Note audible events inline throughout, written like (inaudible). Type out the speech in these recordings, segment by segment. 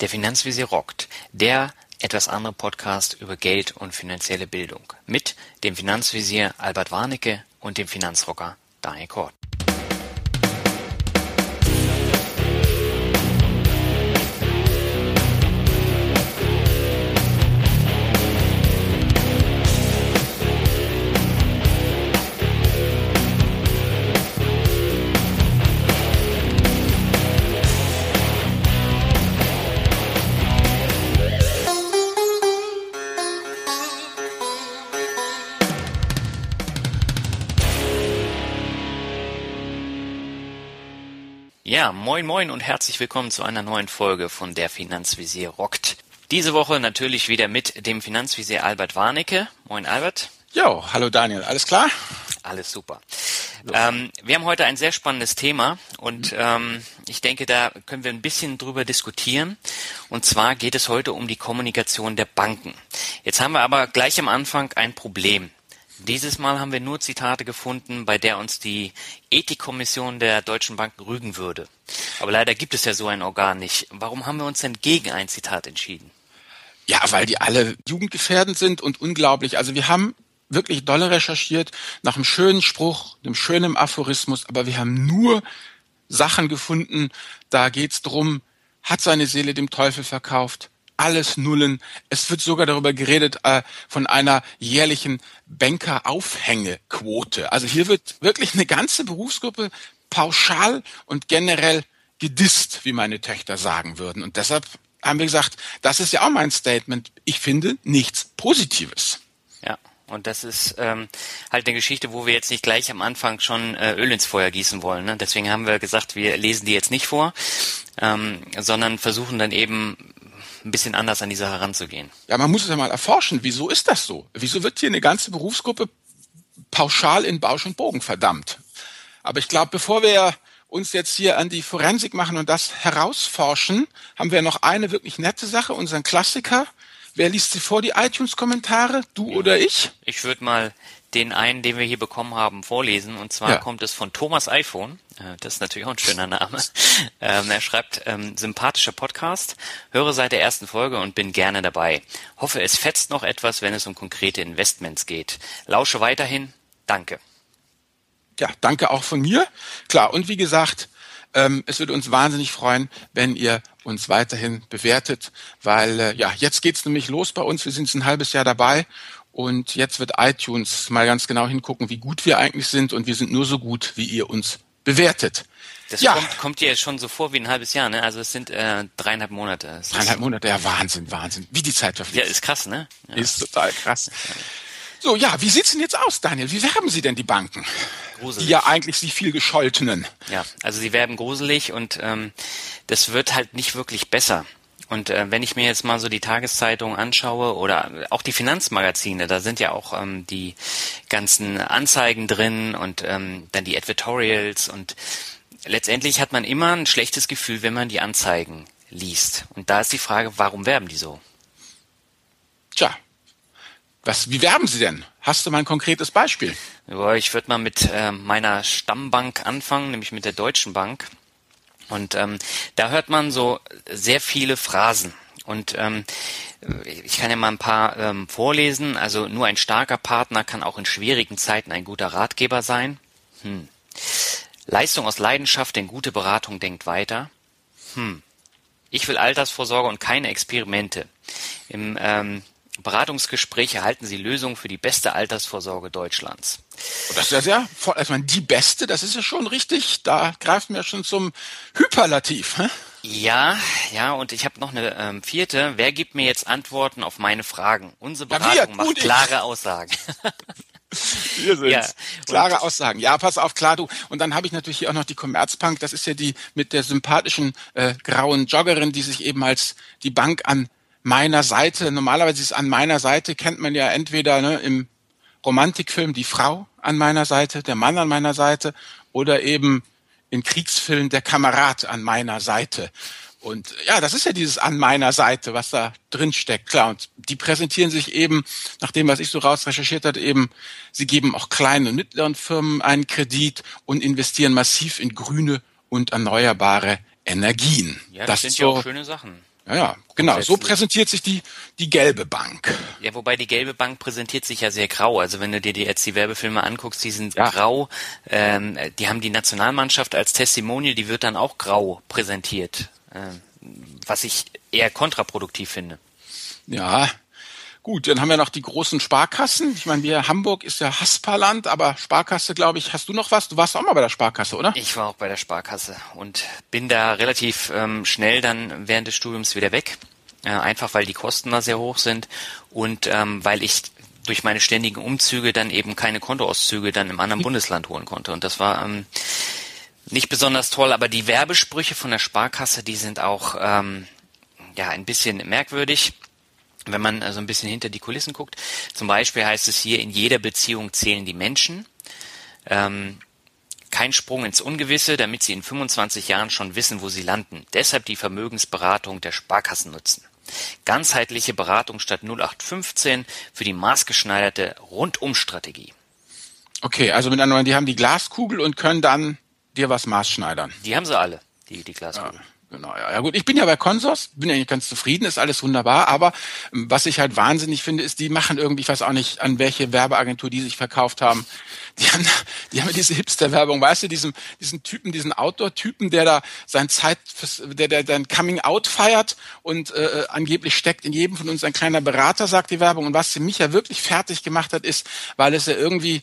Der Finanzvisier rockt. Der etwas andere Podcast über Geld und finanzielle Bildung. Mit dem Finanzvisier Albert Warnecke und dem Finanzrocker Daniel Kort. Ja, moin moin und herzlich willkommen zu einer neuen Folge von der Finanzvisier rockt. Diese Woche natürlich wieder mit dem Finanzvisier Albert Warnecke. Moin Albert. Jo, hallo Daniel, alles klar? Alles super. Ähm, wir haben heute ein sehr spannendes Thema und ähm, ich denke, da können wir ein bisschen drüber diskutieren. Und zwar geht es heute um die Kommunikation der Banken. Jetzt haben wir aber gleich am Anfang ein Problem. Dieses Mal haben wir nur Zitate gefunden, bei der uns die Ethikkommission der Deutschen Banken rügen würde. Aber leider gibt es ja so ein Organ nicht. Warum haben wir uns denn gegen ein Zitat entschieden? Ja, weil die alle jugendgefährdend sind und unglaublich. Also wir haben wirklich dolle recherchiert nach einem schönen Spruch, einem schönen Aphorismus, aber wir haben nur Sachen gefunden, da geht's drum, hat seine Seele dem Teufel verkauft, alles Nullen. Es wird sogar darüber geredet äh, von einer jährlichen Banker-Aufhängequote. Also hier wird wirklich eine ganze Berufsgruppe pauschal und generell gedisst, wie meine Töchter sagen würden. Und deshalb haben wir gesagt, das ist ja auch mein Statement. Ich finde nichts Positives. Ja. Und das ist ähm, halt eine Geschichte, wo wir jetzt nicht gleich am Anfang schon äh, Öl ins Feuer gießen wollen. Ne? Deswegen haben wir gesagt, wir lesen die jetzt nicht vor, ähm, sondern versuchen dann eben ein bisschen anders an die Sache heranzugehen. Ja, man muss es ja mal erforschen. Wieso ist das so? Wieso wird hier eine ganze Berufsgruppe pauschal in Bausch und Bogen verdammt? Aber ich glaube, bevor wir uns jetzt hier an die Forensik machen und das herausforschen, haben wir noch eine wirklich nette Sache, unseren Klassiker. Wer liest sie vor, die iTunes-Kommentare? Du ja. oder ich? Ich würde mal den einen, den wir hier bekommen haben, vorlesen. Und zwar ja. kommt es von Thomas iPhone. Äh, das ist natürlich auch ein schöner Name. (laughs) Ähm, er schreibt, ähm, sympathischer Podcast, höre seit der ersten Folge und bin gerne dabei. Hoffe, es fetzt noch etwas, wenn es um konkrete Investments geht. Lausche weiterhin. Danke. Ja, danke auch von mir. Klar, und wie gesagt, ähm, es würde uns wahnsinnig freuen, wenn ihr uns weiterhin bewertet, weil äh, ja, jetzt geht's nämlich los bei uns. Wir sind ein halbes Jahr dabei und jetzt wird iTunes mal ganz genau hingucken, wie gut wir eigentlich sind und wir sind nur so gut, wie ihr uns bewertet. Das ja. kommt, kommt dir jetzt schon so vor wie ein halbes Jahr, ne? Also es sind äh, dreieinhalb Monate. Es dreieinhalb Monate, ja Wahnsinn, Wahnsinn. Wie die Zeit verfliegt. Ja, ist krass, ne? Ja. Ist total krass. So, ja, wie sieht's denn jetzt aus, Daniel? Wie werben Sie denn die Banken? Gruselig. Die ja eigentlich die viel gescholtenen. Ja, also sie werben gruselig und ähm, das wird halt nicht wirklich besser. Und äh, wenn ich mir jetzt mal so die Tageszeitung anschaue oder auch die Finanzmagazine, da sind ja auch ähm, die ganzen Anzeigen drin und ähm, dann die Advertorials und letztendlich hat man immer ein schlechtes Gefühl, wenn man die Anzeigen liest. Und da ist die Frage, warum werben die so? Tja, was, wie werben sie denn? Hast du mal ein konkretes Beispiel? Ja, ich würde mal mit äh, meiner Stammbank anfangen, nämlich mit der Deutschen Bank. Und ähm, da hört man so sehr viele Phrasen. Und ähm, ich kann ja mal ein paar ähm, vorlesen. Also nur ein starker Partner kann auch in schwierigen Zeiten ein guter Ratgeber sein. Hm. Leistung aus Leidenschaft, denn gute Beratung denkt weiter. Hm. Ich will Altersvorsorge und keine Experimente. Im ähm, Beratungsgespräch erhalten Sie Lösungen für die beste Altersvorsorge Deutschlands. Das ist ja sehr, also die beste, das ist ja schon richtig, da greifen wir schon zum Hyperlativ. Hä? Ja, ja, und ich habe noch eine ähm, vierte. Wer gibt mir jetzt Antworten auf meine Fragen? Unsere Beratung ja, macht klare Aussagen. (laughs) Wir sind ja, klare Aussagen. Ja, pass auf, klar du. Und dann habe ich natürlich hier auch noch die Commerzbank. Das ist ja die mit der sympathischen äh, grauen Joggerin, die sich eben als die Bank an meiner Seite. Normalerweise ist an meiner Seite kennt man ja entweder ne, im Romantikfilm die Frau an meiner Seite, der Mann an meiner Seite oder eben in Kriegsfilmen der Kamerad an meiner Seite. Und ja, das ist ja dieses an meiner Seite, was da drin steckt. Klar, und die präsentieren sich eben, nach dem, was ich so raus recherchiert hat, eben, sie geben auch kleinen und mittleren Firmen einen Kredit und investieren massiv in grüne und erneuerbare Energien. Ja, das, das sind ja auch schöne Sachen. Ja, ja, genau. So präsentiert sich die, die gelbe Bank. Ja, wobei die gelbe Bank präsentiert sich ja sehr grau. Also wenn du dir die, jetzt die Werbefilme anguckst, die sind ja. grau. Ähm, die haben die Nationalmannschaft als Testimonial, die wird dann auch grau präsentiert. Ähm, was ich eher kontraproduktiv finde. Ja, Gut, dann haben wir noch die großen Sparkassen. Ich meine, wir Hamburg ist ja Hasperland, aber Sparkasse, glaube ich, hast du noch was? Du warst auch mal bei der Sparkasse, oder? Ich war auch bei der Sparkasse und bin da relativ ähm, schnell dann während des Studiums wieder weg. Äh, einfach weil die Kosten da sehr hoch sind und ähm, weil ich durch meine ständigen Umzüge dann eben keine Kontoauszüge dann im anderen Bundesland holen konnte. Und das war ähm, nicht besonders toll, aber die Werbesprüche von der Sparkasse, die sind auch ähm, ja ein bisschen merkwürdig wenn man also ein bisschen hinter die Kulissen guckt. Zum Beispiel heißt es hier, in jeder Beziehung zählen die Menschen. Ähm, kein Sprung ins Ungewisse, damit Sie in 25 Jahren schon wissen, wo Sie landen. Deshalb die Vermögensberatung der Sparkassen nutzen. Ganzheitliche Beratung statt 0815 für die maßgeschneiderte Rundumstrategie. Okay, also mit anderen die haben die Glaskugel und können dann dir was maßschneidern. Die haben sie alle, die, die Glaskugel. Ja. Genau, ja. ja gut, ich bin ja bei Consors, bin ja ganz zufrieden, ist alles wunderbar, aber ähm, was ich halt wahnsinnig finde, ist, die machen irgendwie, ich weiß auch nicht, an welche Werbeagentur die sich verkauft haben. Die haben, (laughs) die haben diese Hipster-Werbung, weißt du, diesen, diesen Typen, diesen Outdoor-Typen, der da sein Zeit, der, der sein Coming-out feiert und äh, angeblich steckt in jedem von uns ein kleiner Berater, sagt die Werbung. Und was mich ja wirklich fertig gemacht hat, ist, weil es ja irgendwie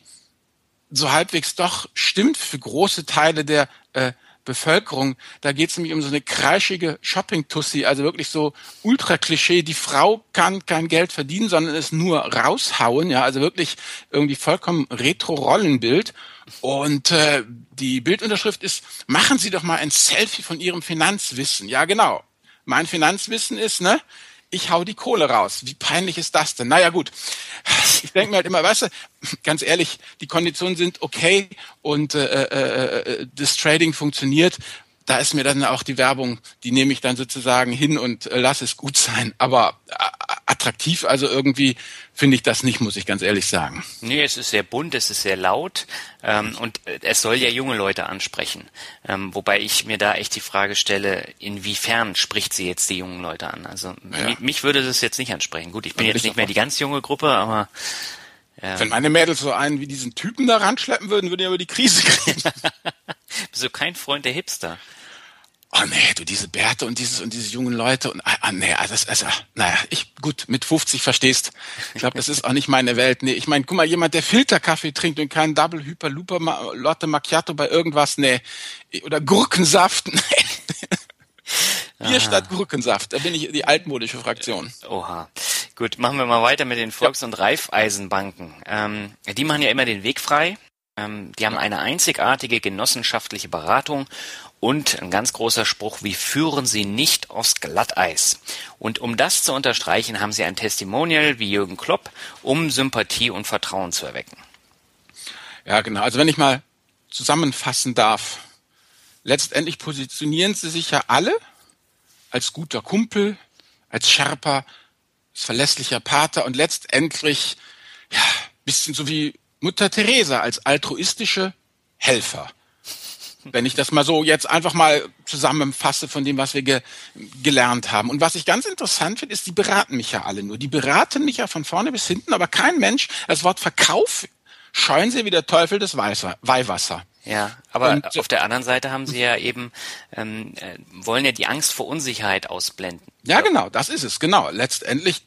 so halbwegs doch stimmt für große Teile der äh, Bevölkerung. Da geht es nämlich um so eine kreischige Shopping-Tussi, also wirklich so ultra-Klischee. Die Frau kann kein Geld verdienen, sondern es nur raushauen. Ja, also wirklich irgendwie vollkommen Retro-Rollenbild. Und äh, die Bildunterschrift ist, machen Sie doch mal ein Selfie von Ihrem Finanzwissen. Ja, genau. Mein Finanzwissen ist, ne, ich hau die Kohle raus. Wie peinlich ist das denn? Naja, gut. Ich denke mir halt immer, weißt du, ganz ehrlich, die Konditionen sind okay und äh, äh, äh, das Trading funktioniert da ist mir dann auch die Werbung, die nehme ich dann sozusagen hin und äh, lass es gut sein. Aber äh, attraktiv, also irgendwie finde ich das nicht, muss ich ganz ehrlich sagen. Nee, es ist sehr bunt, es ist sehr laut ähm, und es soll ja junge Leute ansprechen. Ähm, wobei ich mir da echt die Frage stelle, inwiefern spricht sie jetzt die jungen Leute an? Also ja. mich, mich, würde das jetzt nicht ansprechen. Gut, ich bin jetzt nicht mehr die ganz junge Gruppe, aber ja. Wenn meine Mädels so einen wie diesen Typen da ranschleppen würden, würden die aber die Krise kriegen. (laughs) Bist du kein Freund der Hipster? Oh nee, du diese Bärte und dieses und diese jungen Leute und ah, ah nee, ah, das also naja, ich gut mit 50 verstehst. Ich glaube, das ist auch nicht meine Welt. Nee, ich meine, guck mal, jemand, der Filterkaffee trinkt und keinen Double Hyper Looper Lotte Macchiato bei irgendwas, nee, oder Gurkensaft. (laughs) Nee. Bier statt Gurkensaft, da bin ich die altmodische Fraktion. Oha. Gut, machen wir mal weiter mit den Volks- und Reifeisenbanken. Ähm, die machen ja immer den Weg frei. Ähm, die haben eine einzigartige genossenschaftliche Beratung und ein ganz großer Spruch, wie führen Sie nicht aufs Glatteis? Und um das zu unterstreichen, haben Sie ein Testimonial wie Jürgen Klopp, um Sympathie und Vertrauen zu erwecken. Ja, genau. Also wenn ich mal zusammenfassen darf. Letztendlich positionieren Sie sich ja alle als guter Kumpel, als Sherpa, als verlässlicher Pater und letztendlich, ja, bisschen so wie Mutter Teresa als altruistische Helfer wenn ich das mal so jetzt einfach mal zusammenfasse von dem, was wir ge gelernt haben. Und was ich ganz interessant finde, ist, die beraten mich ja alle nur. Die beraten mich ja von vorne bis hinten, aber kein Mensch, das Wort Verkauf scheuen sie wie der Teufel des Weihwasser. Ja, aber und, auf der anderen Seite haben sie ja eben, ähm, äh, wollen ja die Angst vor Unsicherheit ausblenden. Ja, genau, das ist es, genau. Letztendlich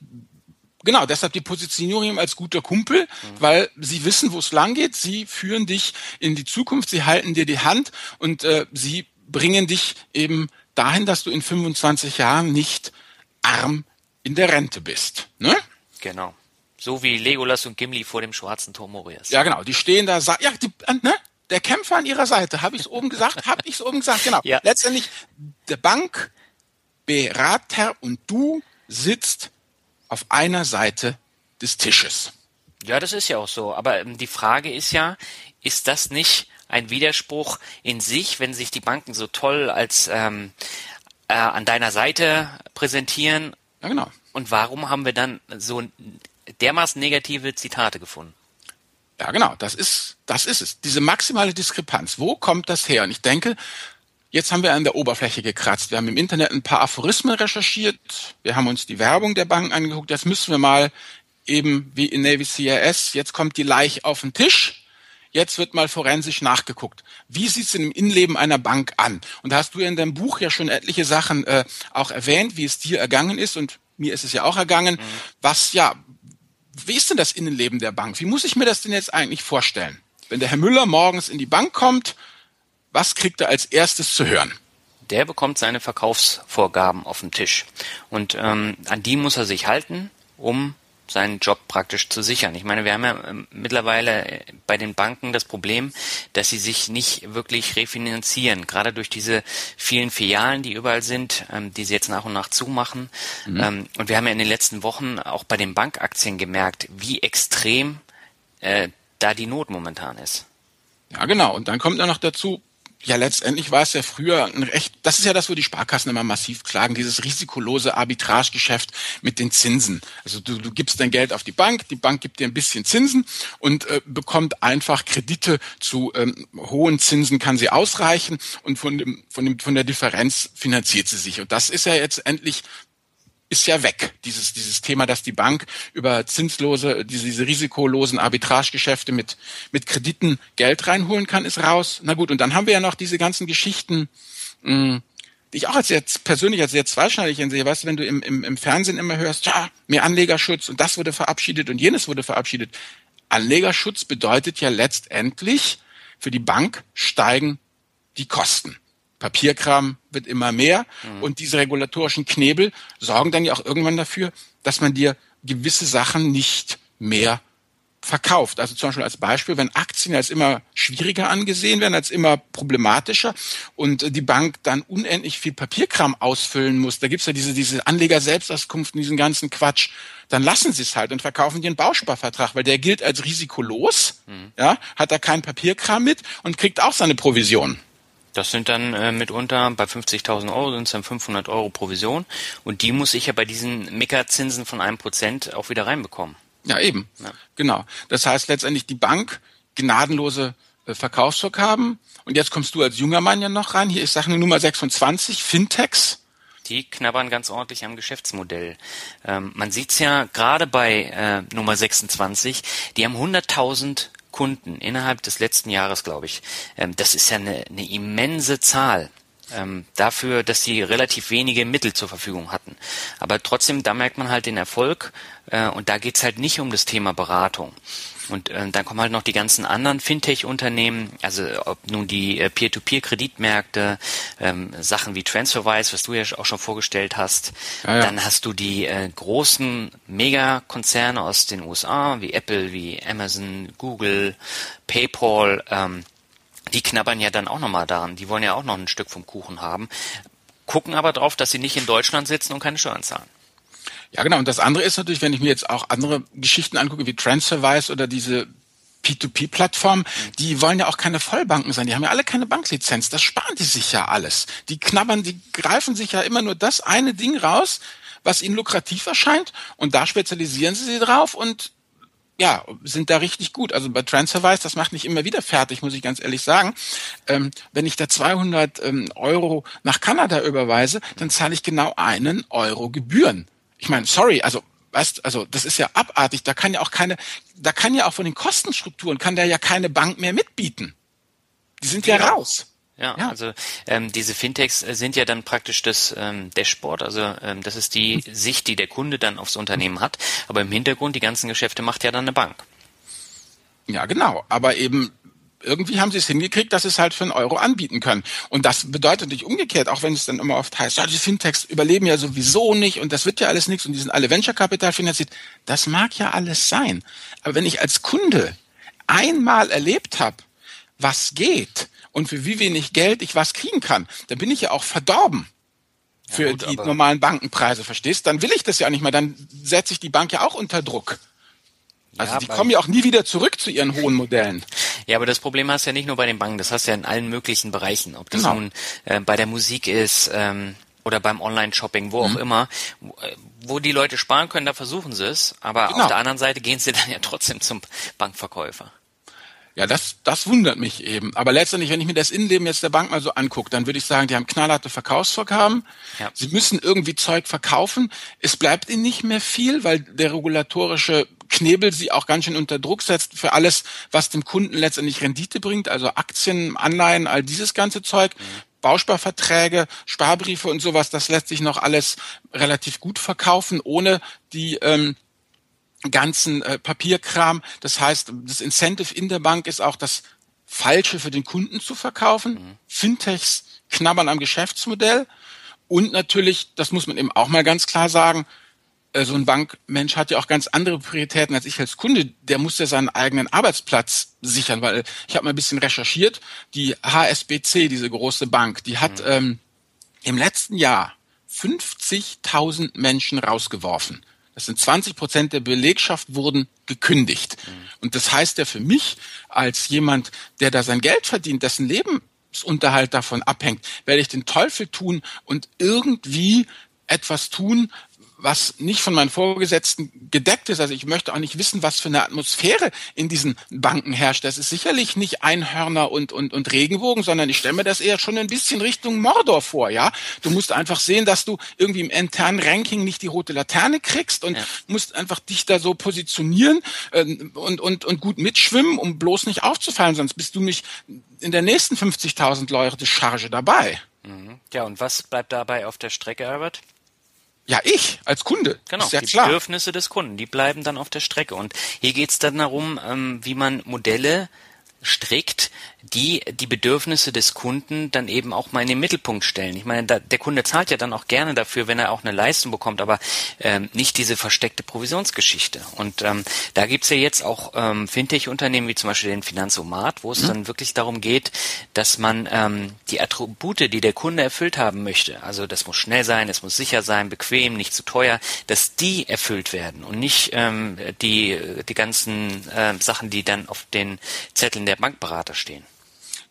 Genau, deshalb die Positionierung als guter Kumpel, mhm. weil sie wissen, wo es lang geht. Sie führen dich in die Zukunft, sie halten dir die Hand und äh, sie bringen dich eben dahin, dass du in 25 Jahren nicht arm in der Rente bist. Ne? Genau. So wie Legolas und Gimli vor dem schwarzen Tor Morias. Ja, genau. Die stehen da, ja, die, äh, ne? Der Kämpfer an ihrer Seite. Habe ich es oben gesagt? Habe ich es oben gesagt? Genau. (laughs) Ja. Letztendlich der Bankberater und du sitzt auf einer Seite des Tisches. Ja, das ist ja auch so. Aber ähm, die Frage ist ja, ist das nicht ein Widerspruch in sich, wenn sich die Banken so toll als ähm, äh, an deiner Seite präsentieren? Ja, genau. Und warum haben wir dann so dermaßen negative Zitate gefunden? Ja, genau. Das ist, das ist es. Diese maximale Diskrepanz. Wo kommt das her? Und ich denke, Jetzt haben wir an der Oberfläche gekratzt. Wir haben im Internet ein paar Aphorismen recherchiert. Wir haben uns die Werbung der Banken angeguckt. Jetzt müssen wir mal eben wie in Navy CRS, jetzt kommt die Leiche auf den Tisch. Jetzt wird mal forensisch nachgeguckt. Wie sieht es im Innenleben einer Bank an? Und da hast du ja in deinem Buch ja schon etliche Sachen äh, auch erwähnt, wie es dir ergangen ist und mir ist es ja auch ergangen. Mhm. Was ja, wie ist denn das Innenleben der Bank? Wie muss ich mir das denn jetzt eigentlich vorstellen? Wenn der Herr Müller morgens in die Bank kommt, was kriegt er als erstes zu hören? Der bekommt seine Verkaufsvorgaben auf den Tisch. Und ähm, an die muss er sich halten, um seinen Job praktisch zu sichern. Ich meine, wir haben ja ähm, mittlerweile äh, bei den Banken das Problem, dass sie sich nicht wirklich refinanzieren, gerade durch diese vielen Filialen, die überall sind, ähm, die sie jetzt nach und nach zumachen. Mhm. Ähm, und wir haben ja in den letzten Wochen auch bei den Bankaktien gemerkt, wie extrem äh, da die Not momentan ist. Ja, genau. Und dann kommt ja noch dazu, ja, letztendlich war es ja früher ein recht, das ist ja das, wo die Sparkassen immer massiv klagen, dieses risikolose Arbitragegeschäft mit den Zinsen. Also du, du gibst dein Geld auf die Bank, die Bank gibt dir ein bisschen Zinsen und äh, bekommt einfach Kredite zu ähm, hohen Zinsen, kann sie ausreichen und von, dem, von, dem, von der Differenz finanziert sie sich. Und das ist ja jetzt endlich ist ja weg. Dieses, dieses Thema, dass die Bank über zinslose, diese, diese risikolosen Arbitragegeschäfte mit, mit Krediten Geld reinholen kann, ist raus. Na gut, und dann haben wir ja noch diese ganzen Geschichten, mh, hm, die ich auch als sehr persönlich als sehr zweischneidig ansehe. Weißt du, wenn du im, im, im Fernsehen immer hörst, ja, mehr Anlegerschutz und das wurde verabschiedet und jenes wurde verabschiedet. Anlegerschutz bedeutet ja letztendlich, für die Bank steigen die Kosten. Papierkram wird immer mehr mhm. und diese regulatorischen Knebel sorgen dann ja auch irgendwann dafür, dass man dir gewisse Sachen nicht mehr verkauft. Also zum Beispiel als Beispiel, wenn Aktien als immer schwieriger angesehen werden, als immer problematischer und die Bank dann unendlich viel Papierkram ausfüllen muss, da gibt's ja diese, diese Anleger-Selbstauskunft und diesen ganzen Quatsch, dann lassen sie es halt und verkaufen dir einen Bausparvertrag, weil der gilt als risikolos, mhm. ja, hat da keinen Papierkram mit und kriegt auch seine Provision. Das sind dann äh, mitunter bei 50.000 Euro sind es dann 500 Euro Provision und die muss ich ja bei diesen Mickerzinsen von einem Prozent auch wieder reinbekommen. Ja, eben. Ja. Genau. Das heißt letztendlich die Bank gnadenlose äh, Verkaufsvorgaben und jetzt kommst du als junger Mann ja noch rein. Hier ist Sache Nummer 26, Fintechs. Die knabbern ganz ordentlich am Geschäftsmodell. Ähm, man sieht's ja gerade bei äh, Nummer 26, die haben 100.000 Kunden innerhalb des letzten Jahres, glaube ich. Ähm, das ist ja eine, eine immense Zahl. Ähm, dafür, dass sie relativ wenige Mittel zur Verfügung hatten. Aber trotzdem, da merkt man halt den Erfolg äh, und da geht's halt nicht um das Thema Beratung. Und äh, dann kommen halt noch die ganzen anderen Fintech-Unternehmen, also ob nun die äh, Peer-to-Peer-Kreditmärkte, ähm, Sachen wie TransferWise, was du ja auch schon vorgestellt hast. Ja, ja. Dann hast du die äh, großen Megakonzerne aus den USA, wie Apple, wie Amazon, Google, PayPal. Ähm, die knabbern ja dann auch nochmal daran. Die wollen ja auch noch ein Stück vom Kuchen haben, gucken aber drauf, dass sie nicht in Deutschland sitzen und keine Steuern zahlen. Ja, genau. Und das andere ist natürlich, wenn ich mir jetzt auch andere Geschichten angucke, wie TransferWise oder diese P2P-Plattformen, die wollen ja auch keine Vollbanken sein. Die haben ja alle keine Banklizenz. Das sparen die sich ja alles. Die knabbern, die greifen sich ja immer nur das eine Ding raus, was ihnen lukrativ erscheint. Und da spezialisieren sie sich drauf und ja, sind da richtig gut. Also bei TransferWise, das macht mich immer wieder fertig, muss ich ganz ehrlich sagen. Ähm, wenn ich da 200 ähm, Euro nach Kanada überweise, dann zahle ich genau einen Euro Gebühren ich meine, sorry, also weißt, also das ist ja abartig. Da kann ja auch keine, da kann ja auch von den Kostenstrukturen kann da ja keine Bank mehr mitbieten. Die sind ja, ja raus. Ja, ja, also ähm, diese Fintechs äh, sind ja dann praktisch das ähm, Dashboard, also ähm, das ist die Sicht, die der Kunde dann aufs Unternehmen hat. Aber im Hintergrund die ganzen Geschäfte macht ja dann eine Bank. Ja, genau. Aber eben irgendwie haben sie es hingekriegt, dass sie es halt für einen Euro anbieten können. Und das bedeutet nicht umgekehrt, auch wenn es dann immer oft heißt, ja, die Fintechs überleben ja sowieso nicht und das wird ja alles nichts und die sind alle Venture-Kapital finanziert. Das mag ja alles sein. Aber wenn ich als Kunde einmal erlebt habe, was geht und für wie wenig Geld ich was kriegen kann, dann bin ich ja auch verdorben für ja, gut, die normalen Bankenpreise, verstehst? Dann will ich das ja nicht mehr, dann setze ich die Bank ja auch unter Druck. Also ja, die kommen ja auch nie wieder zurück zu ihren hohen Modellen. Ja, aber das Problem hast du ja nicht nur bei den Banken, das hast du ja in allen möglichen Bereichen. Ob das genau. nun äh, bei der Musik ist ähm, oder beim Online-Shopping, wo mhm. auch immer. Wo, äh, wo die Leute sparen können, da versuchen sie es. Aber genau. auf der anderen Seite gehen sie (laughs) dann ja trotzdem zum Bankverkäufer. Ja, das, das wundert mich eben. Aber letztendlich, wenn ich mir das Innenleben jetzt der Bank mal so angucke, dann würde ich sagen, die haben knallharte Verkaufsvorgaben. Ja. Sie müssen irgendwie Zeug verkaufen. Es bleibt ihnen nicht mehr viel, weil der regulatorische Knebel sie auch ganz schön unter Druck setzt für alles, was dem Kunden letztendlich Rendite bringt, also Aktien, Anleihen, all dieses ganze Zeug. Mhm. Bausparverträge, Sparbriefe und sowas, das lässt sich noch alles relativ gut verkaufen, ohne die ähm, ganzen äh, Papierkram. Das heißt, das Incentive in der Bank ist auch das Falsche für den Kunden zu verkaufen. Mhm. Fintechs knabbern am Geschäftsmodell. Und natürlich, das muss man eben auch mal ganz klar sagen, so ein Bankmensch hat ja auch ganz andere Prioritäten als ich als Kunde. Der muss ja seinen eigenen Arbeitsplatz sichern, weil ich habe mal ein bisschen recherchiert. Die HSBC, diese große Bank, die hat mhm. ähm, im letzten Jahr 50.000 Menschen rausgeworfen. Das sind 20 Prozent der Belegschaft wurden gekündigt. Mhm. Und das heißt ja für mich als jemand, der da sein Geld verdient, dessen Lebensunterhalt davon abhängt, werde ich den Teufel tun und irgendwie etwas tun, was nicht von meinen Vorgesetzten gedeckt ist. Also ich möchte auch nicht wissen, was für eine Atmosphäre in diesen Banken herrscht. Das ist sicherlich nicht Einhörner und, und, und Regenbogen, sondern ich stelle mir das eher schon ein bisschen Richtung Mordor vor, ja. Du musst einfach sehen, dass du irgendwie im internen Ranking nicht die rote Laterne kriegst und ja. musst einfach dich da so positionieren äh, und, und, und gut mitschwimmen, um bloß nicht aufzufallen, sonst bist du nicht in der nächsten 50.000 Leute Charge dabei. Mhm. Ja, und was bleibt dabei auf der Strecke, Albert? Ja, ich als Kunde. Genau, ist ja die klar. Bedürfnisse des Kunden, die bleiben dann auf der Strecke. Und hier geht es dann darum, ähm, wie man Modelle strickt, die die Bedürfnisse des Kunden dann eben auch mal in den Mittelpunkt stellen. Ich meine, da, der Kunde zahlt ja dann auch gerne dafür, wenn er auch eine Leistung bekommt, aber ähm, nicht diese versteckte Provisionsgeschichte. Und ähm, da gibt's ja jetzt auch ähm, Fintech-Unternehmen wie zum Beispiel den Finanzomat, wo es mhm. dann wirklich darum geht, dass man ähm, die Attribute, die der Kunde erfüllt haben möchte, also das muss schnell sein, es muss sicher sein, bequem, nicht zu teuer, dass die erfüllt werden und nicht ähm, die, die ganzen äh, Sachen, die dann auf den Zetteln der Bankberater stehen.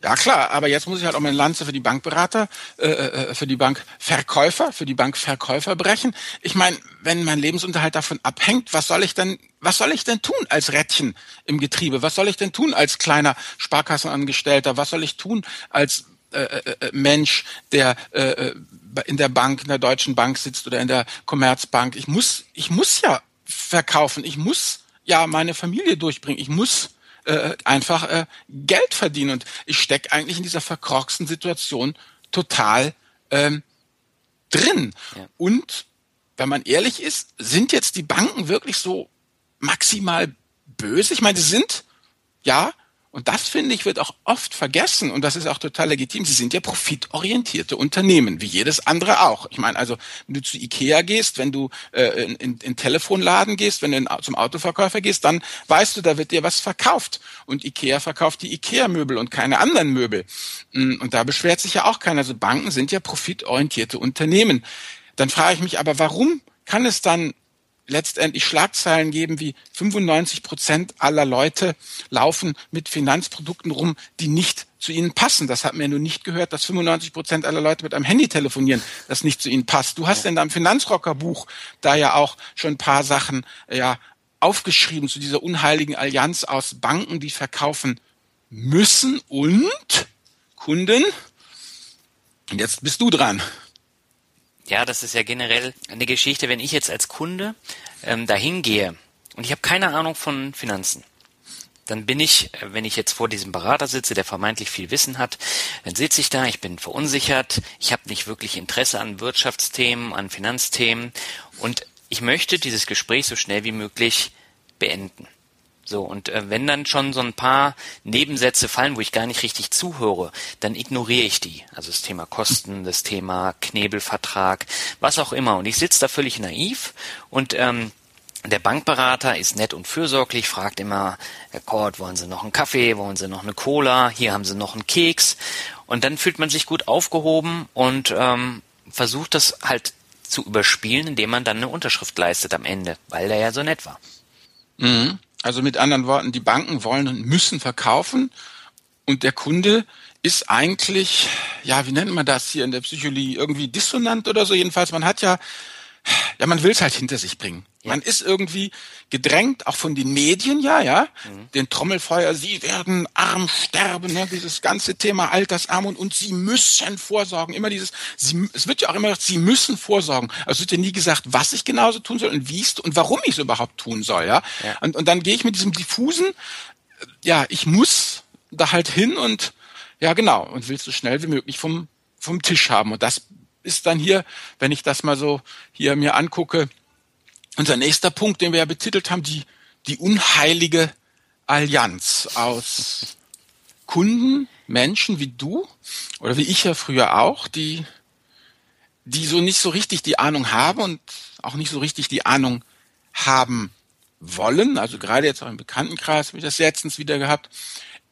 Ja klar, aber jetzt muss ich halt auch meine Lanze für die Bankberater, äh, äh, für die Bankverkäufer, für die Bankverkäufer brechen. Ich meine, wenn mein Lebensunterhalt davon abhängt, was soll ich denn, was soll ich denn tun als Rädchen im Getriebe? Was soll ich denn tun als kleiner Sparkassenangestellter? Was soll ich tun als äh, äh, äh Mensch, der äh, in der Bank, in der Deutschen Bank sitzt oder in der Commerzbank? Ich muss, ich muss ja verkaufen. Ich muss ja meine Familie durchbringen. Ich muss äh, einfach äh, Geld verdienen. Und ich stecke eigentlich in dieser verkorksten Situation total ähm, drin. Ja. Und wenn man ehrlich ist, sind jetzt die Banken wirklich so maximal böse? Ich meine, sie sind ja und das, finde ich, wird auch oft vergessen und das ist auch total legitim. Sie sind ja profitorientierte Unternehmen, wie jedes andere auch. Ich meine, also wenn du zu Ikea gehst, wenn du äh, in, in, Telefonladen gehst, wenn du in, zum Autoverkäufer gehst, dann weißt du, da wird dir was verkauft. Und Ikea verkauft die Ikea-Möbel und keine anderen Möbel. Mm, und da beschwert sich ja auch keiner. Also Banken sind ja profitorientierte Unternehmen. Dann frage ich mich aber, warum kann es dann letztendlich Schlagzeilen geben wie 95 Prozent aller Leute laufen mit Finanzprodukten rum, die nicht zu ihnen passen. Das hat mir nur nicht gehört, dass 95 Prozent aller Leute mit einem Handy telefonieren, das nicht zu ihnen passt. Du hast in deinem Finanzrockerbuch da ja auch schon ein paar Sachen ja aufgeschrieben zu dieser unheiligen Allianz aus Banken, die verkaufen müssen und Kunden. Und jetzt bist du dran. Ja, das ist ja generell eine Geschichte, wenn ich jetzt als Kunde ähm, dahin gehe und ich habe keine Ahnung von Finanzen, dann bin ich, äh, wenn ich jetzt vor diesem Berater sitze, der vermeintlich viel Wissen hat, dann sitze ich da, ich bin verunsichert, ich habe nicht wirklich Interesse an Wirtschaftsthemen, an Finanzthemen und ich möchte dieses Gespräch so schnell wie möglich beenden. So, und äh, wenn dann schon so ein paar Nebensätze fallen, wo ich gar nicht richtig zuhöre, dann ignoriere ich die. Also das Thema Kosten, das Thema Knebelvertrag, was auch immer. Und ich sitze da völlig naiv und ähm, der Bankberater ist nett und fürsorglich, fragt immer, Herr Kort, wollen Sie noch einen Kaffee, wollen Sie noch eine Cola, hier haben Sie noch einen Keks. Und dann fühlt man sich gut aufgehoben und ähm, versucht das halt zu überspielen, indem man dann eine Unterschrift leistet am Ende, weil der ja so nett war. Mhm. Also mit anderen Worten, die Banken wollen und müssen verkaufen und der Kunde ist eigentlich, ja, wie nennt man das hier in der Psychologie, irgendwie dissonant oder so. Jedenfalls, man hat ja ja, man will es halt hinter sich bringen. Ja. Man ist irgendwie gedrängt, auch von den Medien, ja, ja, mhm. den Trommelfeuer, sie werden arm sterben, ne, dieses ganze Thema Altersarmut und sie müssen vorsorgen. Immer dieses, sie, es wird ja auch immer gesagt, sie müssen vorsorgen. Also es wird ja nie gesagt, was ich genauso tun soll und wie es und warum ich es überhaupt tun soll, ja. ja. Und, und dann gehe ich mit diesem diffusen, ja, ich muss da halt hin und ja, genau, und will so schnell wie möglich vom, vom Tisch haben. Und das ist dann hier, wenn ich das mal so hier mir angucke, unser nächster Punkt, den wir ja betitelt haben, die, die unheilige Allianz aus Kunden, Menschen wie du oder wie ich ja früher auch, die, die so nicht so richtig die Ahnung haben und auch nicht so richtig die Ahnung haben wollen. Also gerade jetzt auch im Bekanntenkreis habe ich das letztens wieder gehabt.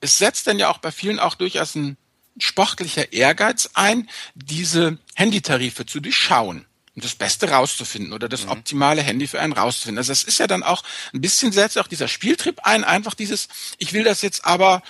Es setzt dann ja auch bei vielen auch durchaus ein sportlicher Ehrgeiz ein, diese Handytarife zu durchschauen und das Beste rauszufinden oder das mhm. optimale Handy für einen rauszufinden. Also das ist ja dann auch ein bisschen setzt auch dieser Spieltrip ein, einfach dieses, ich will das jetzt aber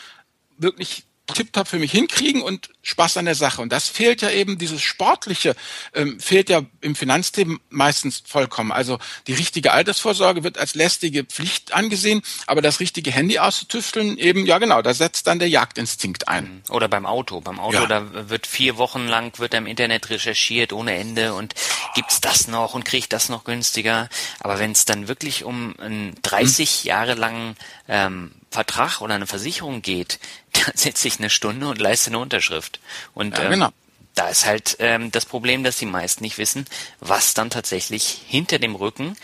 wirklich tiptop für mich hinkriegen und Spaß an der Sache. Und das fehlt ja eben, dieses Sportliche ähm, fehlt ja im Finanzthemen meistens vollkommen. Also die richtige Altersvorsorge wird als lästige Pflicht angesehen, aber das richtige Handy auszutüfteln eben, ja genau, da setzt dann der Jagdinstinkt ein. Mhm. Oder beim Auto. Beim Auto, ja. da wird vier Wochen lang, wird im Internet recherchiert ohne Ende und gibt's das noch und kriege ich das noch günstiger. Aber wenn es dann wirklich um einen 30 hm. Jahre langen ähm, Vertrag oder eine Versicherung geht, (laughs) dann setze ich eine Stunde und leiste eine Unterschrift. Und ja, ähm, genau. ähm, da ist halt ähm, das Problem, dass die meisten nicht wissen, was dann tatsächlich hinter dem Rücken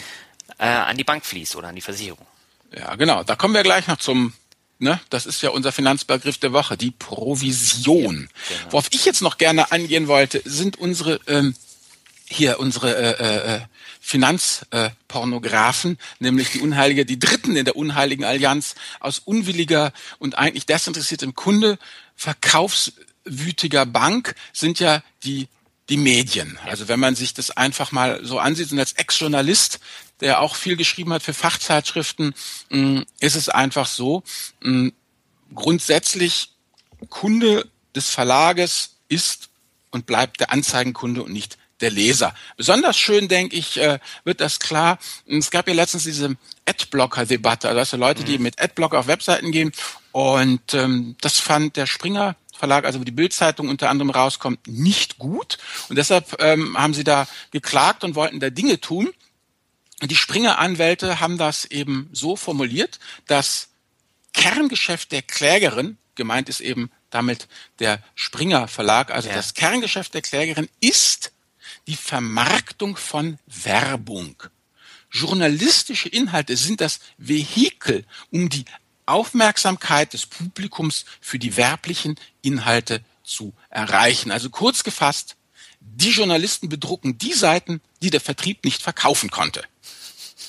äh, an die Bank fließt oder an die Versicherung. Ja, genau. Da kommen wir gleich noch zum, ne, das ist ja unser Finanzbegriff der Woche, die Provision. Genau. Worauf ich jetzt noch gerne eingehen wollte, sind unsere ähm, hier unsere äh, äh, Finanzpornografen, nämlich die Unheilige, die Dritten in der unheiligen Allianz aus unwilliger und eigentlich desinteressiertem Kunde, verkaufswütiger Bank sind ja die die Medien. Also wenn man sich das einfach mal so ansieht und als Ex-Journalist, der auch viel geschrieben hat für Fachzeitschriften, mm, ist es einfach so, mm, grundsätzlich Kunde des Verlages ist und bleibt der Anzeigenkunde und nicht der Leser. Besonders schön, denke ich, äh, wird das klar. Es gab ja letztens diese Adblocker-Debatte, also, also Leute, die mhm. mit Adblocker auf Webseiten gehen. Und ähm, das fand der Springer Verlag, also wo die Bildzeitung unter anderem rauskommt, nicht gut. Und deshalb ähm, haben sie da geklagt und wollten da Dinge tun. Und die Springer-Anwälte haben das eben so formuliert, dass Kerngeschäft der Klägerin, gemeint ist eben damit der Springer Verlag, also ja. das Kerngeschäft der Klägerin ist die Vermarktung von Werbung. Journalistische Inhalte sind das Vehikel, um die Aufmerksamkeit des Publikums für die werblichen Inhalte zu erreichen. Also kurz gefasst, die Journalisten bedrucken die Seiten, die der Vertrieb nicht verkaufen konnte.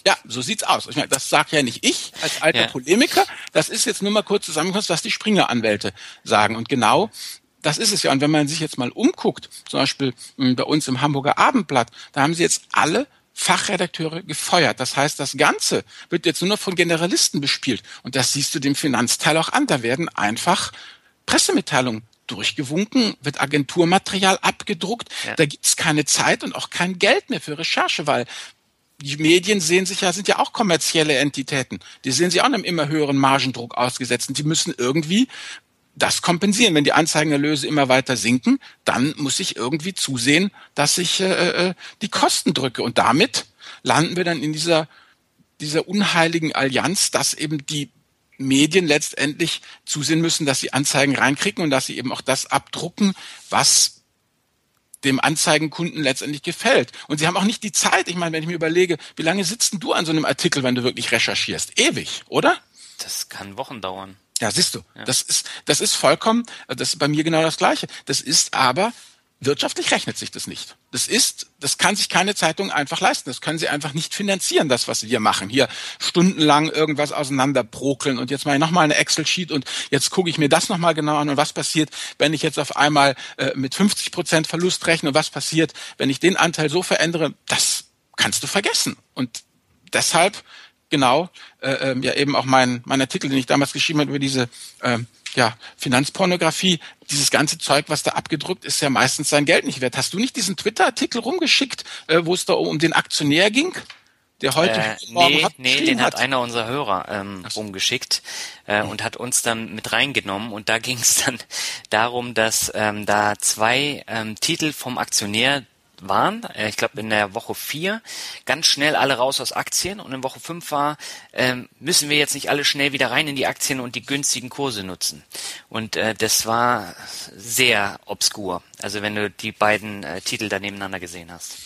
Ja, so sieht's aus. Ich meine, das sagt ja nicht ich als alter ja. Polemiker. Das ist jetzt nur mal kurz zusammengefasst, was die Springer-Anwälte sagen. Und genau das ist es ja. Und wenn man sich jetzt mal umguckt, zum Beispiel hm, bei uns im Hamburger Abendblatt, da haben sie jetzt alle Fachredakteure gefeuert. Das heißt, das Ganze wird jetzt nur noch von Generalisten bespielt. Und das siehst du dem Finanzteil auch an. Da werden einfach Pressemitteilungen durchgewunken, wird Agenturmaterial abgedruckt. Ja. Da gibt's keine Zeit und auch kein Geld mehr für Recherche, weil die Medien sehen sich ja, sind ja auch kommerzielle Entitäten. Die sehen sich auch einem immer höheren Margendruck ausgesetzt und die müssen irgendwie das kompensieren. Wenn die Anzeigenerlöse immer weiter sinken, dann muss ich irgendwie zusehen, dass ich äh, äh, die Kosten drücke. Und damit landen wir dann in dieser, dieser unheiligen Allianz, dass eben die Medien letztendlich zusehen müssen, dass sie Anzeigen reinkriegen und dass sie eben auch das abdrucken, was dem Anzeigenkunden letztendlich gefällt. Und sie haben auch nicht die Zeit. Ich meine, wenn ich mir überlege, wie lange sitzt du an so einem Artikel, wenn du wirklich recherchierst? Ewig, oder? Das kann Wochen dauern. Ja, siehst du, ja. das ist, das ist vollkommen, das ist bei mir genau das Gleiche. Das ist aber, wirtschaftlich rechnet sich das nicht. Das ist, das kann sich keine Zeitung einfach leisten. Das können sie einfach nicht finanzieren, das, was wir machen. Hier stundenlang irgendwas auseinanderprokeln und jetzt mache ich nochmal eine Excel-Sheet und jetzt gucke ich mir das nochmal genau an und was passiert, wenn ich jetzt auf einmal äh, mit 50 Prozent Verlust rechne und was passiert, wenn ich den Anteil so verändere, das kannst du vergessen. Und deshalb genau, äh, ähm, ja eben auch mein, mein Artikel, den ich damals geschrieben habe über diese äh, ja, Finanzpornografie, dieses ganze Zeug, was da abgedruckt ist, ja meistens sein Geld nicht wert. Hast du nicht diesen Twitter-Artikel rumgeschickt, äh, wo es da um den Aktionär ging? der heute äh, nee, hat nee, den hat, einer unserer Hörer ähm, so. rumgeschickt äh, und hat uns dann mit reingenommen und da (laughs) ging es dann darum, dass ähm, da zwei ähm, Titel vom Aktionär waren, äh, ich glaube in der Woche vier, ganz schnell alle raus aus Aktien und in Woche fünf war, ähm, müssen wir jetzt nicht alle schnell wieder rein in die Aktien und die günstigen Kurse nutzen. Und äh, das war sehr obskur, also wenn du die beiden äh, Titel da nebeneinander gesehen hast.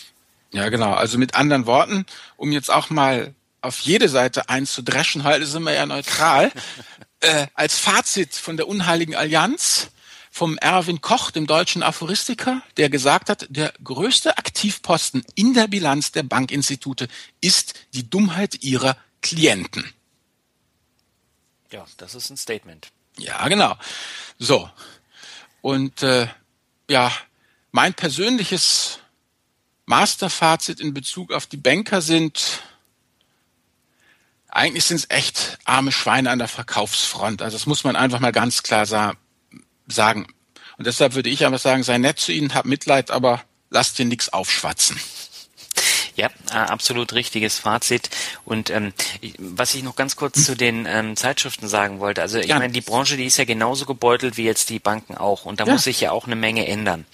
Ja, genau. Also mit anderen Worten, um jetzt auch mal auf jede Seite einzudreschen, heute sind wir ja neutral, (laughs) äh, als Fazit von der Unheiligen Allianz vom Erwin Koch, dem deutschen Aphoristiker, der gesagt hat, der größte Aktivposten in der Bilanz der Bankinstitute ist die Dummheit ihrer Klienten. Ja, das ist ein Statement. Ja, genau. So. Und äh, ja, mein persönliches Masterfazit in Bezug auf die Banker sind, eigentlich sind es echt arme Schweine an der Verkaufsfront. Also das muss man einfach mal ganz klar sa sagen. Und deshalb würde ich einfach sagen, sei nett zu ihnen, hab Mitleid, aber lasst dir nichts aufschwatzen. Ja, äh, absolut richtiges Fazit. Und ähm, was ich noch ganz kurz zu den ähm, Zeitschriften sagen wollte, also ich ja. meine, die Branche, die ist ja genauso gebeutelt wie jetzt die Banken auch. Und da ja. muss sich ja auch eine Menge ändern.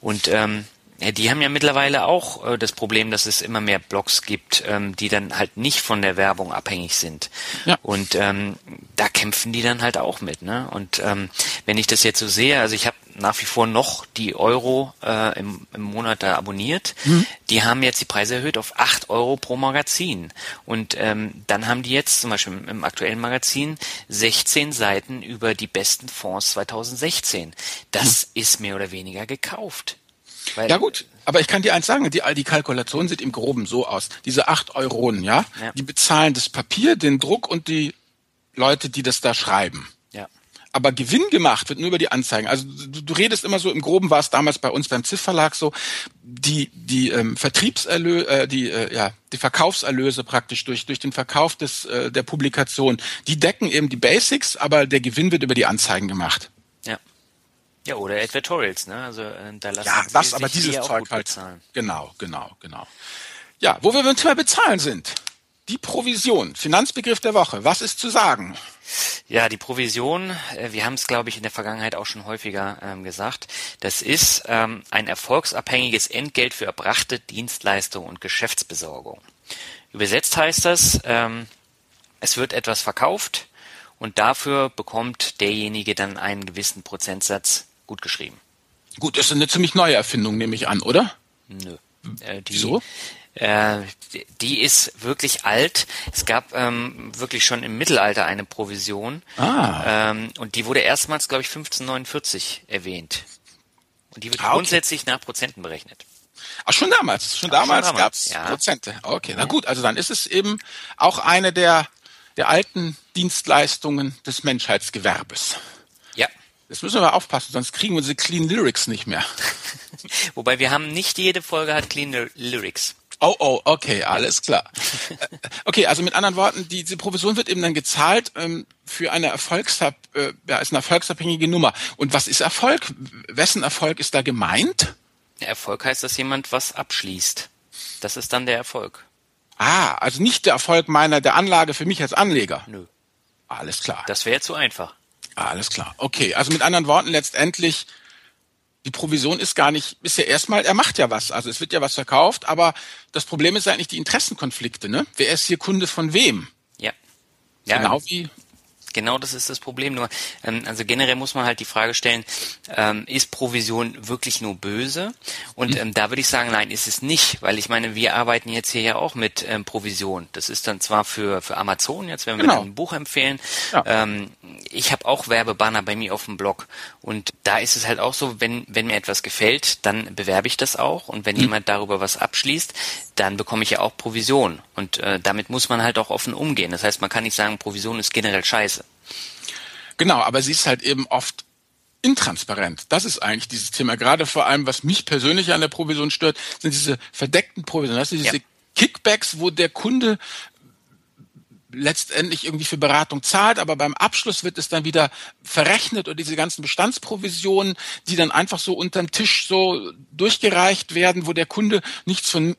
Und ähm, ja, die haben ja mittlerweile auch äh, das Problem, dass es immer mehr Blogs gibt, ähm, die dann halt nicht von der Werbung abhängig sind. Ja. Und ähm, da kämpfen die dann halt auch mit. Ne? Und ähm, wenn ich das jetzt so sehe, also ich habe nach wie vor noch die Euro äh, im, im Monat da abonniert. Mhm. Die haben jetzt die Preise erhöht auf acht Euro pro Magazin. Und ähm, dann haben die jetzt zum Beispiel im, im aktuellen Magazin 16 Seiten über die besten Fonds 2016. Das mhm. ist mehr oder weniger gekauft. Weil ja gut, aber ich kann dir eins sagen, die, die Kalkulation sieht im Groben so aus. Diese acht Euronen, ja, ja, die bezahlen das Papier, den Druck und die Leute, die das da schreiben. Ja. Aber Gewinn gemacht wird nur über die Anzeigen. Also du, du redest immer so, im Groben war es damals bei uns beim ZIF Verlag so, die, die ähm, Vertriebserlöse, äh, die, äh, ja, die Verkaufserlöse praktisch durch, durch den Verkauf des, äh, der Publikation, die decken eben die Basics, aber der Gewinn wird über die Anzeigen gemacht. Ja. Oder Advertorials, ne? Also äh, da lassen ja, das, aber dieses Zeug halt. Bezahlen. Genau, genau, genau. Ja, wo wir beim Thema bezahlen sind. Die Provision, Finanzbegriff der Woche. Was ist zu sagen? Ja, die Provision, äh, wir haben es, glaube ich, in der Vergangenheit auch schon häufiger ähm, gesagt, das ist ähm, ein erfolgsabhängiges Entgelt für erbrachte Dienstleistung und Geschäftsbesorgung. Übersetzt heißt das, ähm, es wird etwas verkauft und dafür bekommt derjenige dann einen gewissen Prozentsatz gut geschrieben. Gut, das ist eine ziemlich neue Erfindung, nehme ich an, oder? Nö. Äh, die, Wieso? Äh, die ist wirklich alt. Es gab ähm, wirklich schon im Mittelalter eine Provision. Ah. Ähm, und die wurde erstmals, glaube ich, 1549 erwähnt. Und die wird ah, okay. grundsätzlich nach Prozenten berechnet. Ach, schon damals. Schon Ach, damals, damals. gab es ja. Prozente. Okay, na gut, also dann ist es eben auch eine der, der alten Dienstleistungen des Menschheitsgewerbes. Jetzt müssen wir aufpassen, sonst kriegen wir unsere Clean Lyrics nicht mehr. (laughs) Wobei wir haben nicht jede Folge hat Clean Lyrics. Oh, oh, okay, alles klar. Äh, okay, also mit anderen Worten, diese Provision wird eben dann gezahlt ähm, für eine Erfolgsab äh, ja, ist eine erfolgsabhängige Nummer. Und was ist Erfolg? Wessen Erfolg ist da gemeint? Erfolg heißt, dass jemand was abschließt. Das ist dann der Erfolg. Ah, also nicht der Erfolg meiner der Anlage für mich als Anleger. Nö. Alles klar. Das wäre zu einfach. Alles klar. Okay, also mit anderen Worten letztendlich die Provision ist gar nicht, ist ja erstmal, er macht ja was, also es wird ja was verkauft, aber das Problem ist eigentlich die Interessenkonflikte, ne? Wer ist hier Kunde von wem? Ja. ja genau wie Genau das ist das Problem. Nur, ähm, also generell muss man halt die Frage stellen, ähm, ist Provision wirklich nur böse? Und mhm. ähm, da würde ich sagen, nein, ist es nicht, weil ich meine, wir arbeiten jetzt hier ja auch mit ähm, Provision. Das ist dann zwar für, für Amazon jetzt, wenn wir genau. ein Buch empfehlen. Ja. Ähm, ich habe auch Werbebanner bei mir auf dem Blog. Und da ist es halt auch so, wenn, wenn mir etwas gefällt, dann bewerbe ich das auch. Und wenn mhm. jemand darüber was abschließt, dann bekomme ich ja auch Provision. Und äh, damit muss man halt auch offen umgehen. Das heißt, man kann nicht sagen, Provision ist generell scheiße. Genau, aber sie ist halt eben oft intransparent. Das ist eigentlich dieses Thema. Gerade vor allem, was mich persönlich an der Provision stört, sind diese verdeckten Provisionen. Das sind diese ja. Kickbacks, wo der Kunde letztendlich irgendwie für Beratung zahlt, aber beim Abschluss wird es dann wieder verrechnet und diese ganzen Bestandsprovisionen, die dann einfach so unterm Tisch so durchgereicht werden, wo der Kunde nichts von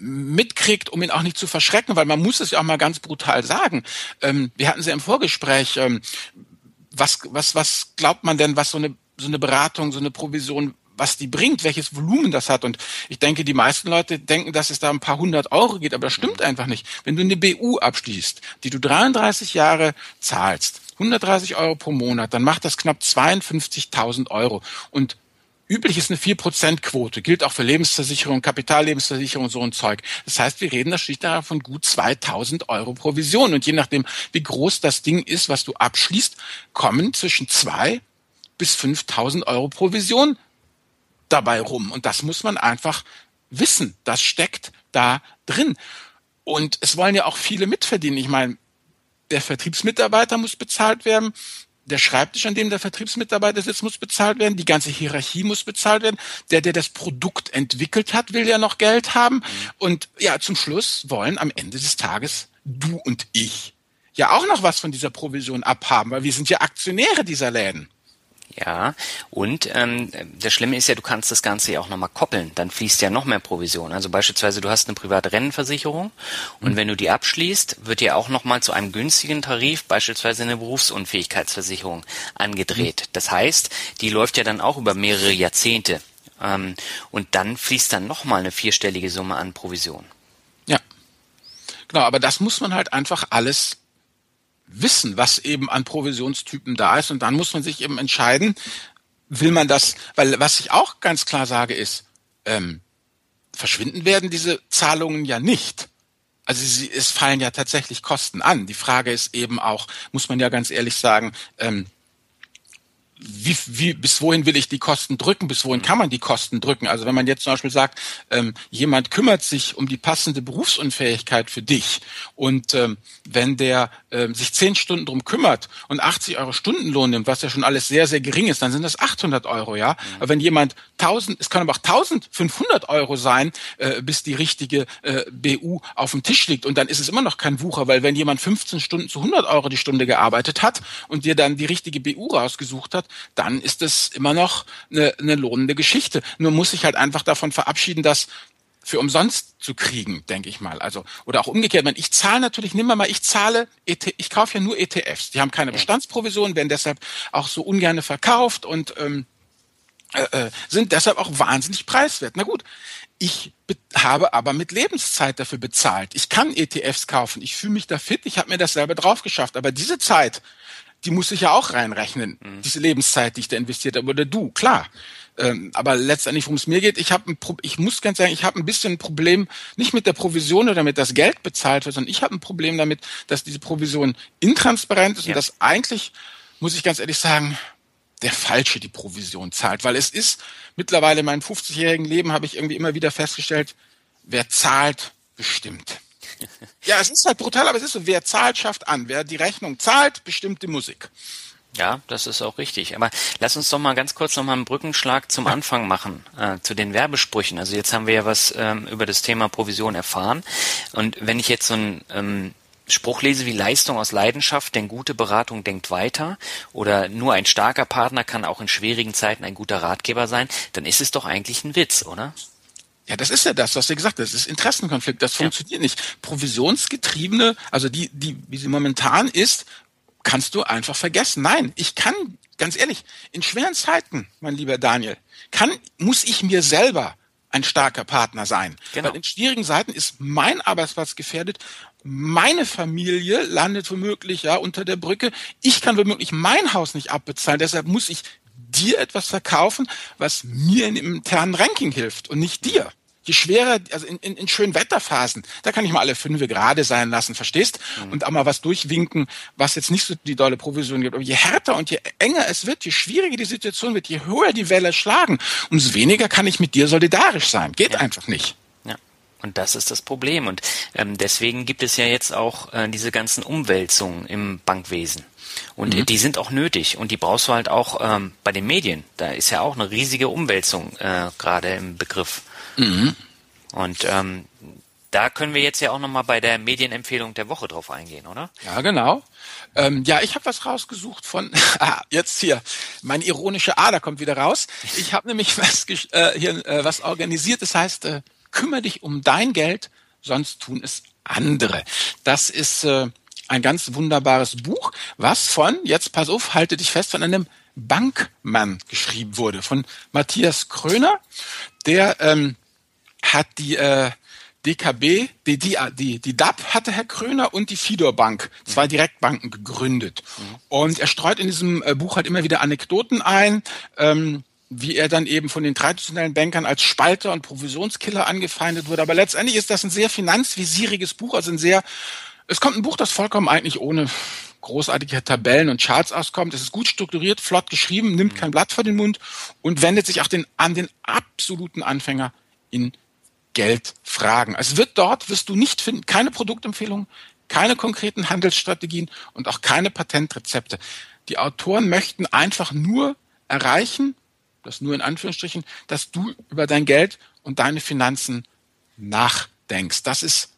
mitkriegt, um ihn auch nicht zu verschrecken, weil man muss es ja auch mal ganz brutal sagen. Ähm, wir hatten sie im Vorgespräch. Ähm, was, was, was glaubt man denn, was so eine, so eine Beratung, so eine Provision was die bringt, welches Volumen das hat. Und ich denke, die meisten Leute denken, dass es da ein paar hundert Euro geht, aber das stimmt einfach nicht. Wenn du eine BU abschließt, die du 33 Jahre zahlst, 130 Euro pro Monat, dann macht das knapp 52.000 Euro. Und üblich ist eine 4%-Quote, gilt auch für Lebensversicherung, Kapitallebensversicherung und so ein Zeug. Das heißt, wir reden da schlicht von gut 2000 Euro Provision. Und je nachdem, wie groß das Ding ist, was du abschließt, kommen zwischen zwei bis 5000 Euro Provision dabei rum. Und das muss man einfach wissen. Das steckt da drin. Und es wollen ja auch viele mitverdienen. Ich meine, der Vertriebsmitarbeiter muss bezahlt werden. Der Schreibtisch, an dem der Vertriebsmitarbeiter sitzt, muss bezahlt werden. Die ganze Hierarchie muss bezahlt werden. Der, der das Produkt entwickelt hat, will ja noch Geld haben. Mhm. Und ja, zum Schluss wollen am Ende des Tages du und ich ja auch noch was von dieser Provision abhaben, weil wir sind ja Aktionäre dieser Läden. Ja, und ähm, das Schlimme ist ja, du kannst das Ganze ja auch nochmal koppeln. Dann fließt ja noch mehr Provision. Also beispielsweise, du hast eine private Rennenversicherung und mhm. wenn du die abschließt, wird dir auch nochmal zu einem günstigen Tarif beispielsweise eine Berufsunfähigkeitsversicherung angedreht. Mhm. Das heißt, die läuft ja dann auch über mehrere Jahrzehnte. Ähm, und dann fließt dann nochmal eine vierstellige Summe an Provision. Ja. Genau, aber das muss man halt einfach alles wissen, was eben an Provisionstypen da ist. Und dann muss man sich eben entscheiden, will man das, weil was ich auch ganz klar sage ist, ähm, verschwinden werden diese Zahlungen ja nicht. Also sie, es fallen ja tatsächlich Kosten an. Die Frage ist eben auch, muss man ja ganz ehrlich sagen, ähm, wie, wie, bis wohin will ich die Kosten drücken, bis wohin kann man die Kosten drücken. Also wenn man jetzt zum Beispiel sagt, ähm, jemand kümmert sich um die passende Berufsunfähigkeit für dich und ähm, wenn der ähm, sich zehn Stunden drum kümmert und 80 Euro Stundenlohn nimmt, was ja schon alles sehr, sehr gering ist, dann sind das 800 Euro, ja. Mhm. Aber wenn jemand 1000, es kann aber auch 1500 Euro sein, äh, bis die richtige äh, BU auf dem Tisch liegt und dann ist es immer noch kein Wucher, weil wenn jemand 15 Stunden zu 100 Euro die Stunde gearbeitet hat und dir dann die richtige BU rausgesucht hat, dann ist es immer noch eine, eine lohnende Geschichte. Nur muss ich halt einfach davon verabschieden, dass für umsonst zu kriegen, denke ich mal. Also oder auch umgekehrt. Ich zahle natürlich, nimm mal, ich zahle, ET, ich kaufe ja nur ETFs. Die haben keine Bestandsprovision, werden deshalb auch so ungerne verkauft und ähm, äh, äh sind deshalb auch wahnsinnig preiswert. Na gut, ich habe aber mit Lebenszeit dafür bezahlt. Ich kann ETFs kaufen. Ich fühle mich da fit. Ich habe mir das selber drauf geschafft. Aber diese Zeit, die muss ich ja auch reinrechnen, mhm. diese Lebenszeit, die ich da investiert habe, oder du, klar. Ähm, aber letztendlich, worum es mir geht, ich habe, ich muss ganz sagen, ich habe ein bisschen ein Problem, nicht mit der Provision oder damit das Geld bezahlt wird, sondern ich habe ein Problem damit, dass diese Provision intransparent ist ja. und dass eigentlich, muss ich ganz ehrlich sagen, der Falsche die Provision zahlt, weil es ist mittlerweile in meinem 50-jährigen Leben habe ich irgendwie immer wieder festgestellt, wer zahlt, bestimmt. Ja, es ist halt brutal, aber es ist so, wer zahlt, schafft an. Wer die Rechnung zahlt, bestimmt die Musik. Ja, das ist auch richtig. Aber lass uns doch mal ganz kurz noch mal einen Brückenschlag zum Anfang machen, äh, zu den Werbesprüchen. Also jetzt haben wir ja was ähm, über das Thema Provision erfahren. Und wenn ich jetzt so einen ähm, Spruch lese wie Leistung aus Leidenschaft, denn gute Beratung denkt weiter oder nur ein starker Partner kann auch in schwierigen Zeiten ein guter Ratgeber sein, dann ist es doch eigentlich ein Witz, oder? Ja, das ist ja das, was du gesagt hast. Das ist Interessenkonflikt. Das funktioniert ja. nicht. Provisionsgetriebene, also die, die, wie sie momentan ist, kannst du einfach vergessen. Nein, ich kann, ganz ehrlich, in schweren Zeiten, mein lieber Daniel, kann, muss ich mir selber ein starker Partner sein. Genau. Weil in schwierigen Zeiten ist mein Arbeitsplatz gefährdet, meine Familie landet womöglich ja unter der Brücke, ich kann womöglich mein Haus nicht abbezahlen, deshalb muss ich dir etwas verkaufen, was mir dem internen Ranking hilft und nicht dir je schwerer, also in, in, in schönen Wetterphasen, da kann ich mal alle fünf gerade sein lassen, verstehst? Mhm. Und auch mal was durchwinken, was jetzt nicht so die dolle Provision gibt. Aber je härter und je enger es wird, je schwieriger die Situation wird, je höher die Welle schlagen, umso weniger kann ich mit dir solidarisch sein. Geht ja. einfach nicht. Ja. Und das ist das Problem. Und ähm, deswegen gibt es ja jetzt auch äh, diese ganzen Umwälzungen im Bankwesen. Und mhm. die sind auch nötig und die brauchst du halt auch ähm, bei den Medien. Da ist ja auch eine riesige Umwälzung äh, gerade im Begriff. Mhm. Und ähm, da können wir jetzt ja auch nochmal bei der Medienempfehlung der Woche drauf eingehen, oder? Ja, genau. Ähm, ja, ich habe was rausgesucht von, (laughs) ah, jetzt hier, meine ironische Ader kommt wieder raus. Ich habe nämlich (laughs) was, äh, hier, äh, was organisiert, das heißt, äh, kümmere dich um dein Geld, sonst tun es andere. Das ist äh, ein ganz wunderbares Buch, was von, jetzt pass auf, halte dich fest, von einem Bankmann geschrieben wurde, von Matthias Kröner. Der ähm, hat die äh, DKB, die, die, die, die DAP hatte Herr Kröner und die Fidor Bank, zwei Direktbanken gegründet. Mhm. Und er streut in diesem äh, Buch halt immer wieder Anekdoten ein, ähm, wie er dann eben von den traditionellen Bankern als Spalter und Provisionskiller angefeindet wurde. Aber letztendlich ist das ein sehr finanzvisieriges Buch, also ein sehr, es kommt ein Buch, das vollkommen eigentlich ohne großartige Tabellen und Charts auskommt. Es ist gut strukturiert, flott geschrieben, nimmt kein Blatt vor den Mund und wendet sich auch den, an den absoluten Anfänger in Geldfragen. Also wird dort, wirst du nicht finden, keine Produktempfehlungen, keine konkreten Handelsstrategien und auch keine Patentrezepte. Die Autoren möchten einfach nur erreichen, das nur in Anführungsstrichen, dass du über dein Geld und deine Finanzen nachdenkst. Das ist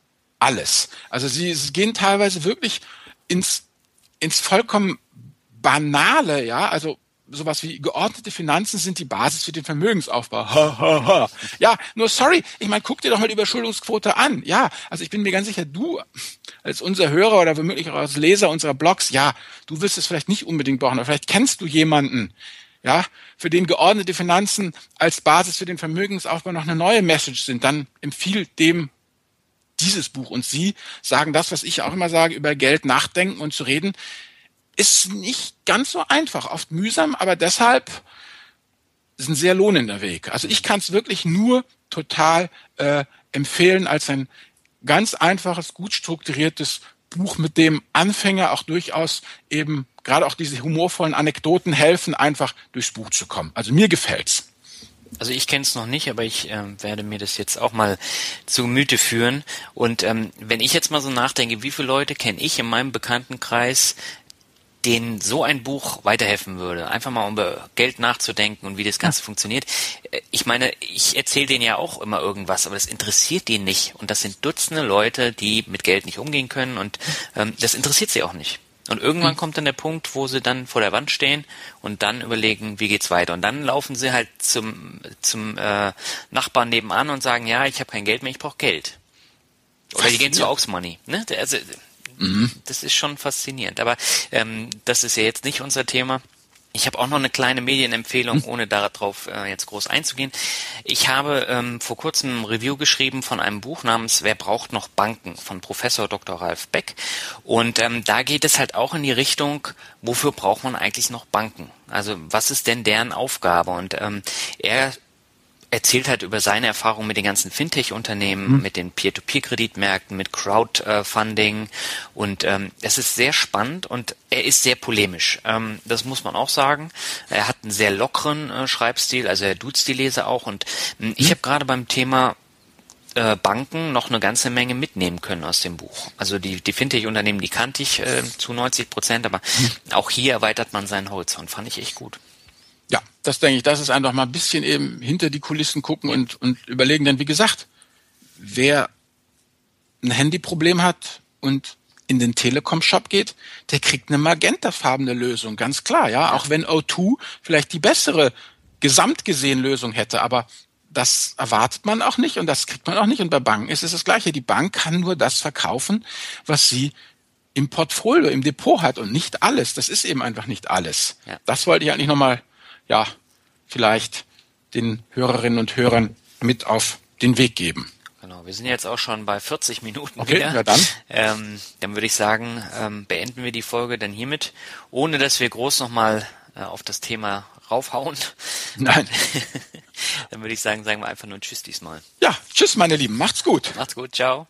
alles. Also sie, sie gehen teilweise wirklich ins, ins vollkommen Banale, ja, also sowas wie geordnete Finanzen sind die Basis für den Vermögensaufbau. Ha, ha, ha. Ja, nur sorry, ich meine, guck dir doch mal die Überschuldungsquote an. Ja, also ich bin mir ganz sicher, du als unser Hörer oder womöglich auch als Leser unserer Blogs, ja, du wirst es vielleicht nicht unbedingt brauchen, aber vielleicht kennst du jemanden, ja, für den geordnete Finanzen als Basis für den Vermögensaufbau noch eine neue Message sind, dann empfiehlt dem dieses Buch. Und Sie sagen das, was ich auch immer sage, über Geld nachdenken und zu reden ist nicht ganz so einfach, oft mühsam, aber deshalb ist ein sehr lohnender Weg. Also ich kann es wirklich nur total äh, empfehlen als ein ganz einfaches, gut strukturiertes Buch, mit dem Anfänger auch durchaus eben gerade auch diese humorvollen Anekdoten helfen, einfach durchs Buch zu kommen. Also mir gefällt's. Also ich kenne es noch nicht, aber ich äh, werde mir das jetzt auch mal zu Gemüte führen. Und ähm, wenn ich jetzt mal so nachdenke, wie viele Leute kenne ich in meinem Bekanntenkreis, denen so ein Buch weiterhelfen würde, einfach mal um über Geld nachzudenken und wie das Ganze ja. funktioniert. Äh, ich meine, ich erzähle denen ja auch immer irgendwas, aber das interessiert die nicht. Und das sind Dutzende Leute, die mit Geld nicht umgehen können und ähm, das interessiert sie auch nicht. Und irgendwann mhm. kommt dann der Punkt, wo sie dann vor der Wand stehen und dann überlegen, wie geht's weiter. Und dann laufen sie halt zum, zum äh, Nachbarn nebenan und sagen, ja, ich habe kein Geld mehr, ich brauche Geld. Oder die gehen zu Aux Money. Ne? Also, Mhm. Das ist schon faszinierend. Aber ähm, das ist ja jetzt nicht unser Thema. Ich habe auch noch eine kleine Medienempfehlung, mhm. ohne darauf äh, jetzt groß einzugehen. Ich habe ähm, vor kurzem ein Review geschrieben von einem Buch namens Wer braucht noch Banken von Professor Dr. Ralf Beck. Und ähm, da geht es halt auch in die Richtung, wofür braucht man eigentlich noch Banken? Also was ist denn deren Aufgabe? Und ähm, er erzählt halt über seine Erfahrungen mit den ganzen Fintech-Unternehmen, mhm. mit den Peer-to-Peer-Kreditmärkten, mit Crowdfunding und ähm, es ist sehr spannend und er ist sehr polemisch. Ähm, das muss man auch sagen. Er hat einen sehr lockeren äh, Schreibstil, also er duzt die Leser auch und äh, ich mhm. habe gerade beim Thema äh, Banken noch eine ganze Menge mitnehmen können aus dem Buch. Also die, die Fintech-Unternehmen, die kannte ich äh, zu 90 Prozent, aber mhm. auch hier erweitert man seinen Horizont. Fand ich echt gut. Das denke ich, das ist einfach mal ein bisschen eben hinter die Kulissen gucken und, und überlegen. Denn wie gesagt, wer ein Handyproblem hat und in den Telekom-Shop geht, der kriegt eine magentafarbene Lösung, ganz klar, ja. Auch wenn O2 vielleicht die bessere gesamtgesehen Lösung hätte, aber das erwartet man auch nicht und das kriegt man auch nicht. Und bei Banken ist es das Gleiche. Die Bank kann nur das verkaufen, was sie im Portfolio, im Depot hat und nicht alles. Das ist eben einfach nicht alles. Ja. Das wollte ich eigentlich nochmal ja, vielleicht den Hörerinnen und Hörern mit auf den Weg geben. Genau, wir sind jetzt auch schon bei 40 Minuten okay, wieder. Ja, dann. Ähm, dann würde ich sagen, ähm, beenden wir die Folge dann hiermit, ohne dass wir groß nochmal äh, auf das Thema raufhauen. Nein. (laughs) dann würde ich sagen, sagen wir einfach nur Tschüss diesmal. Ja, Tschüss, meine Lieben. Macht's gut. Macht's gut. Ciao.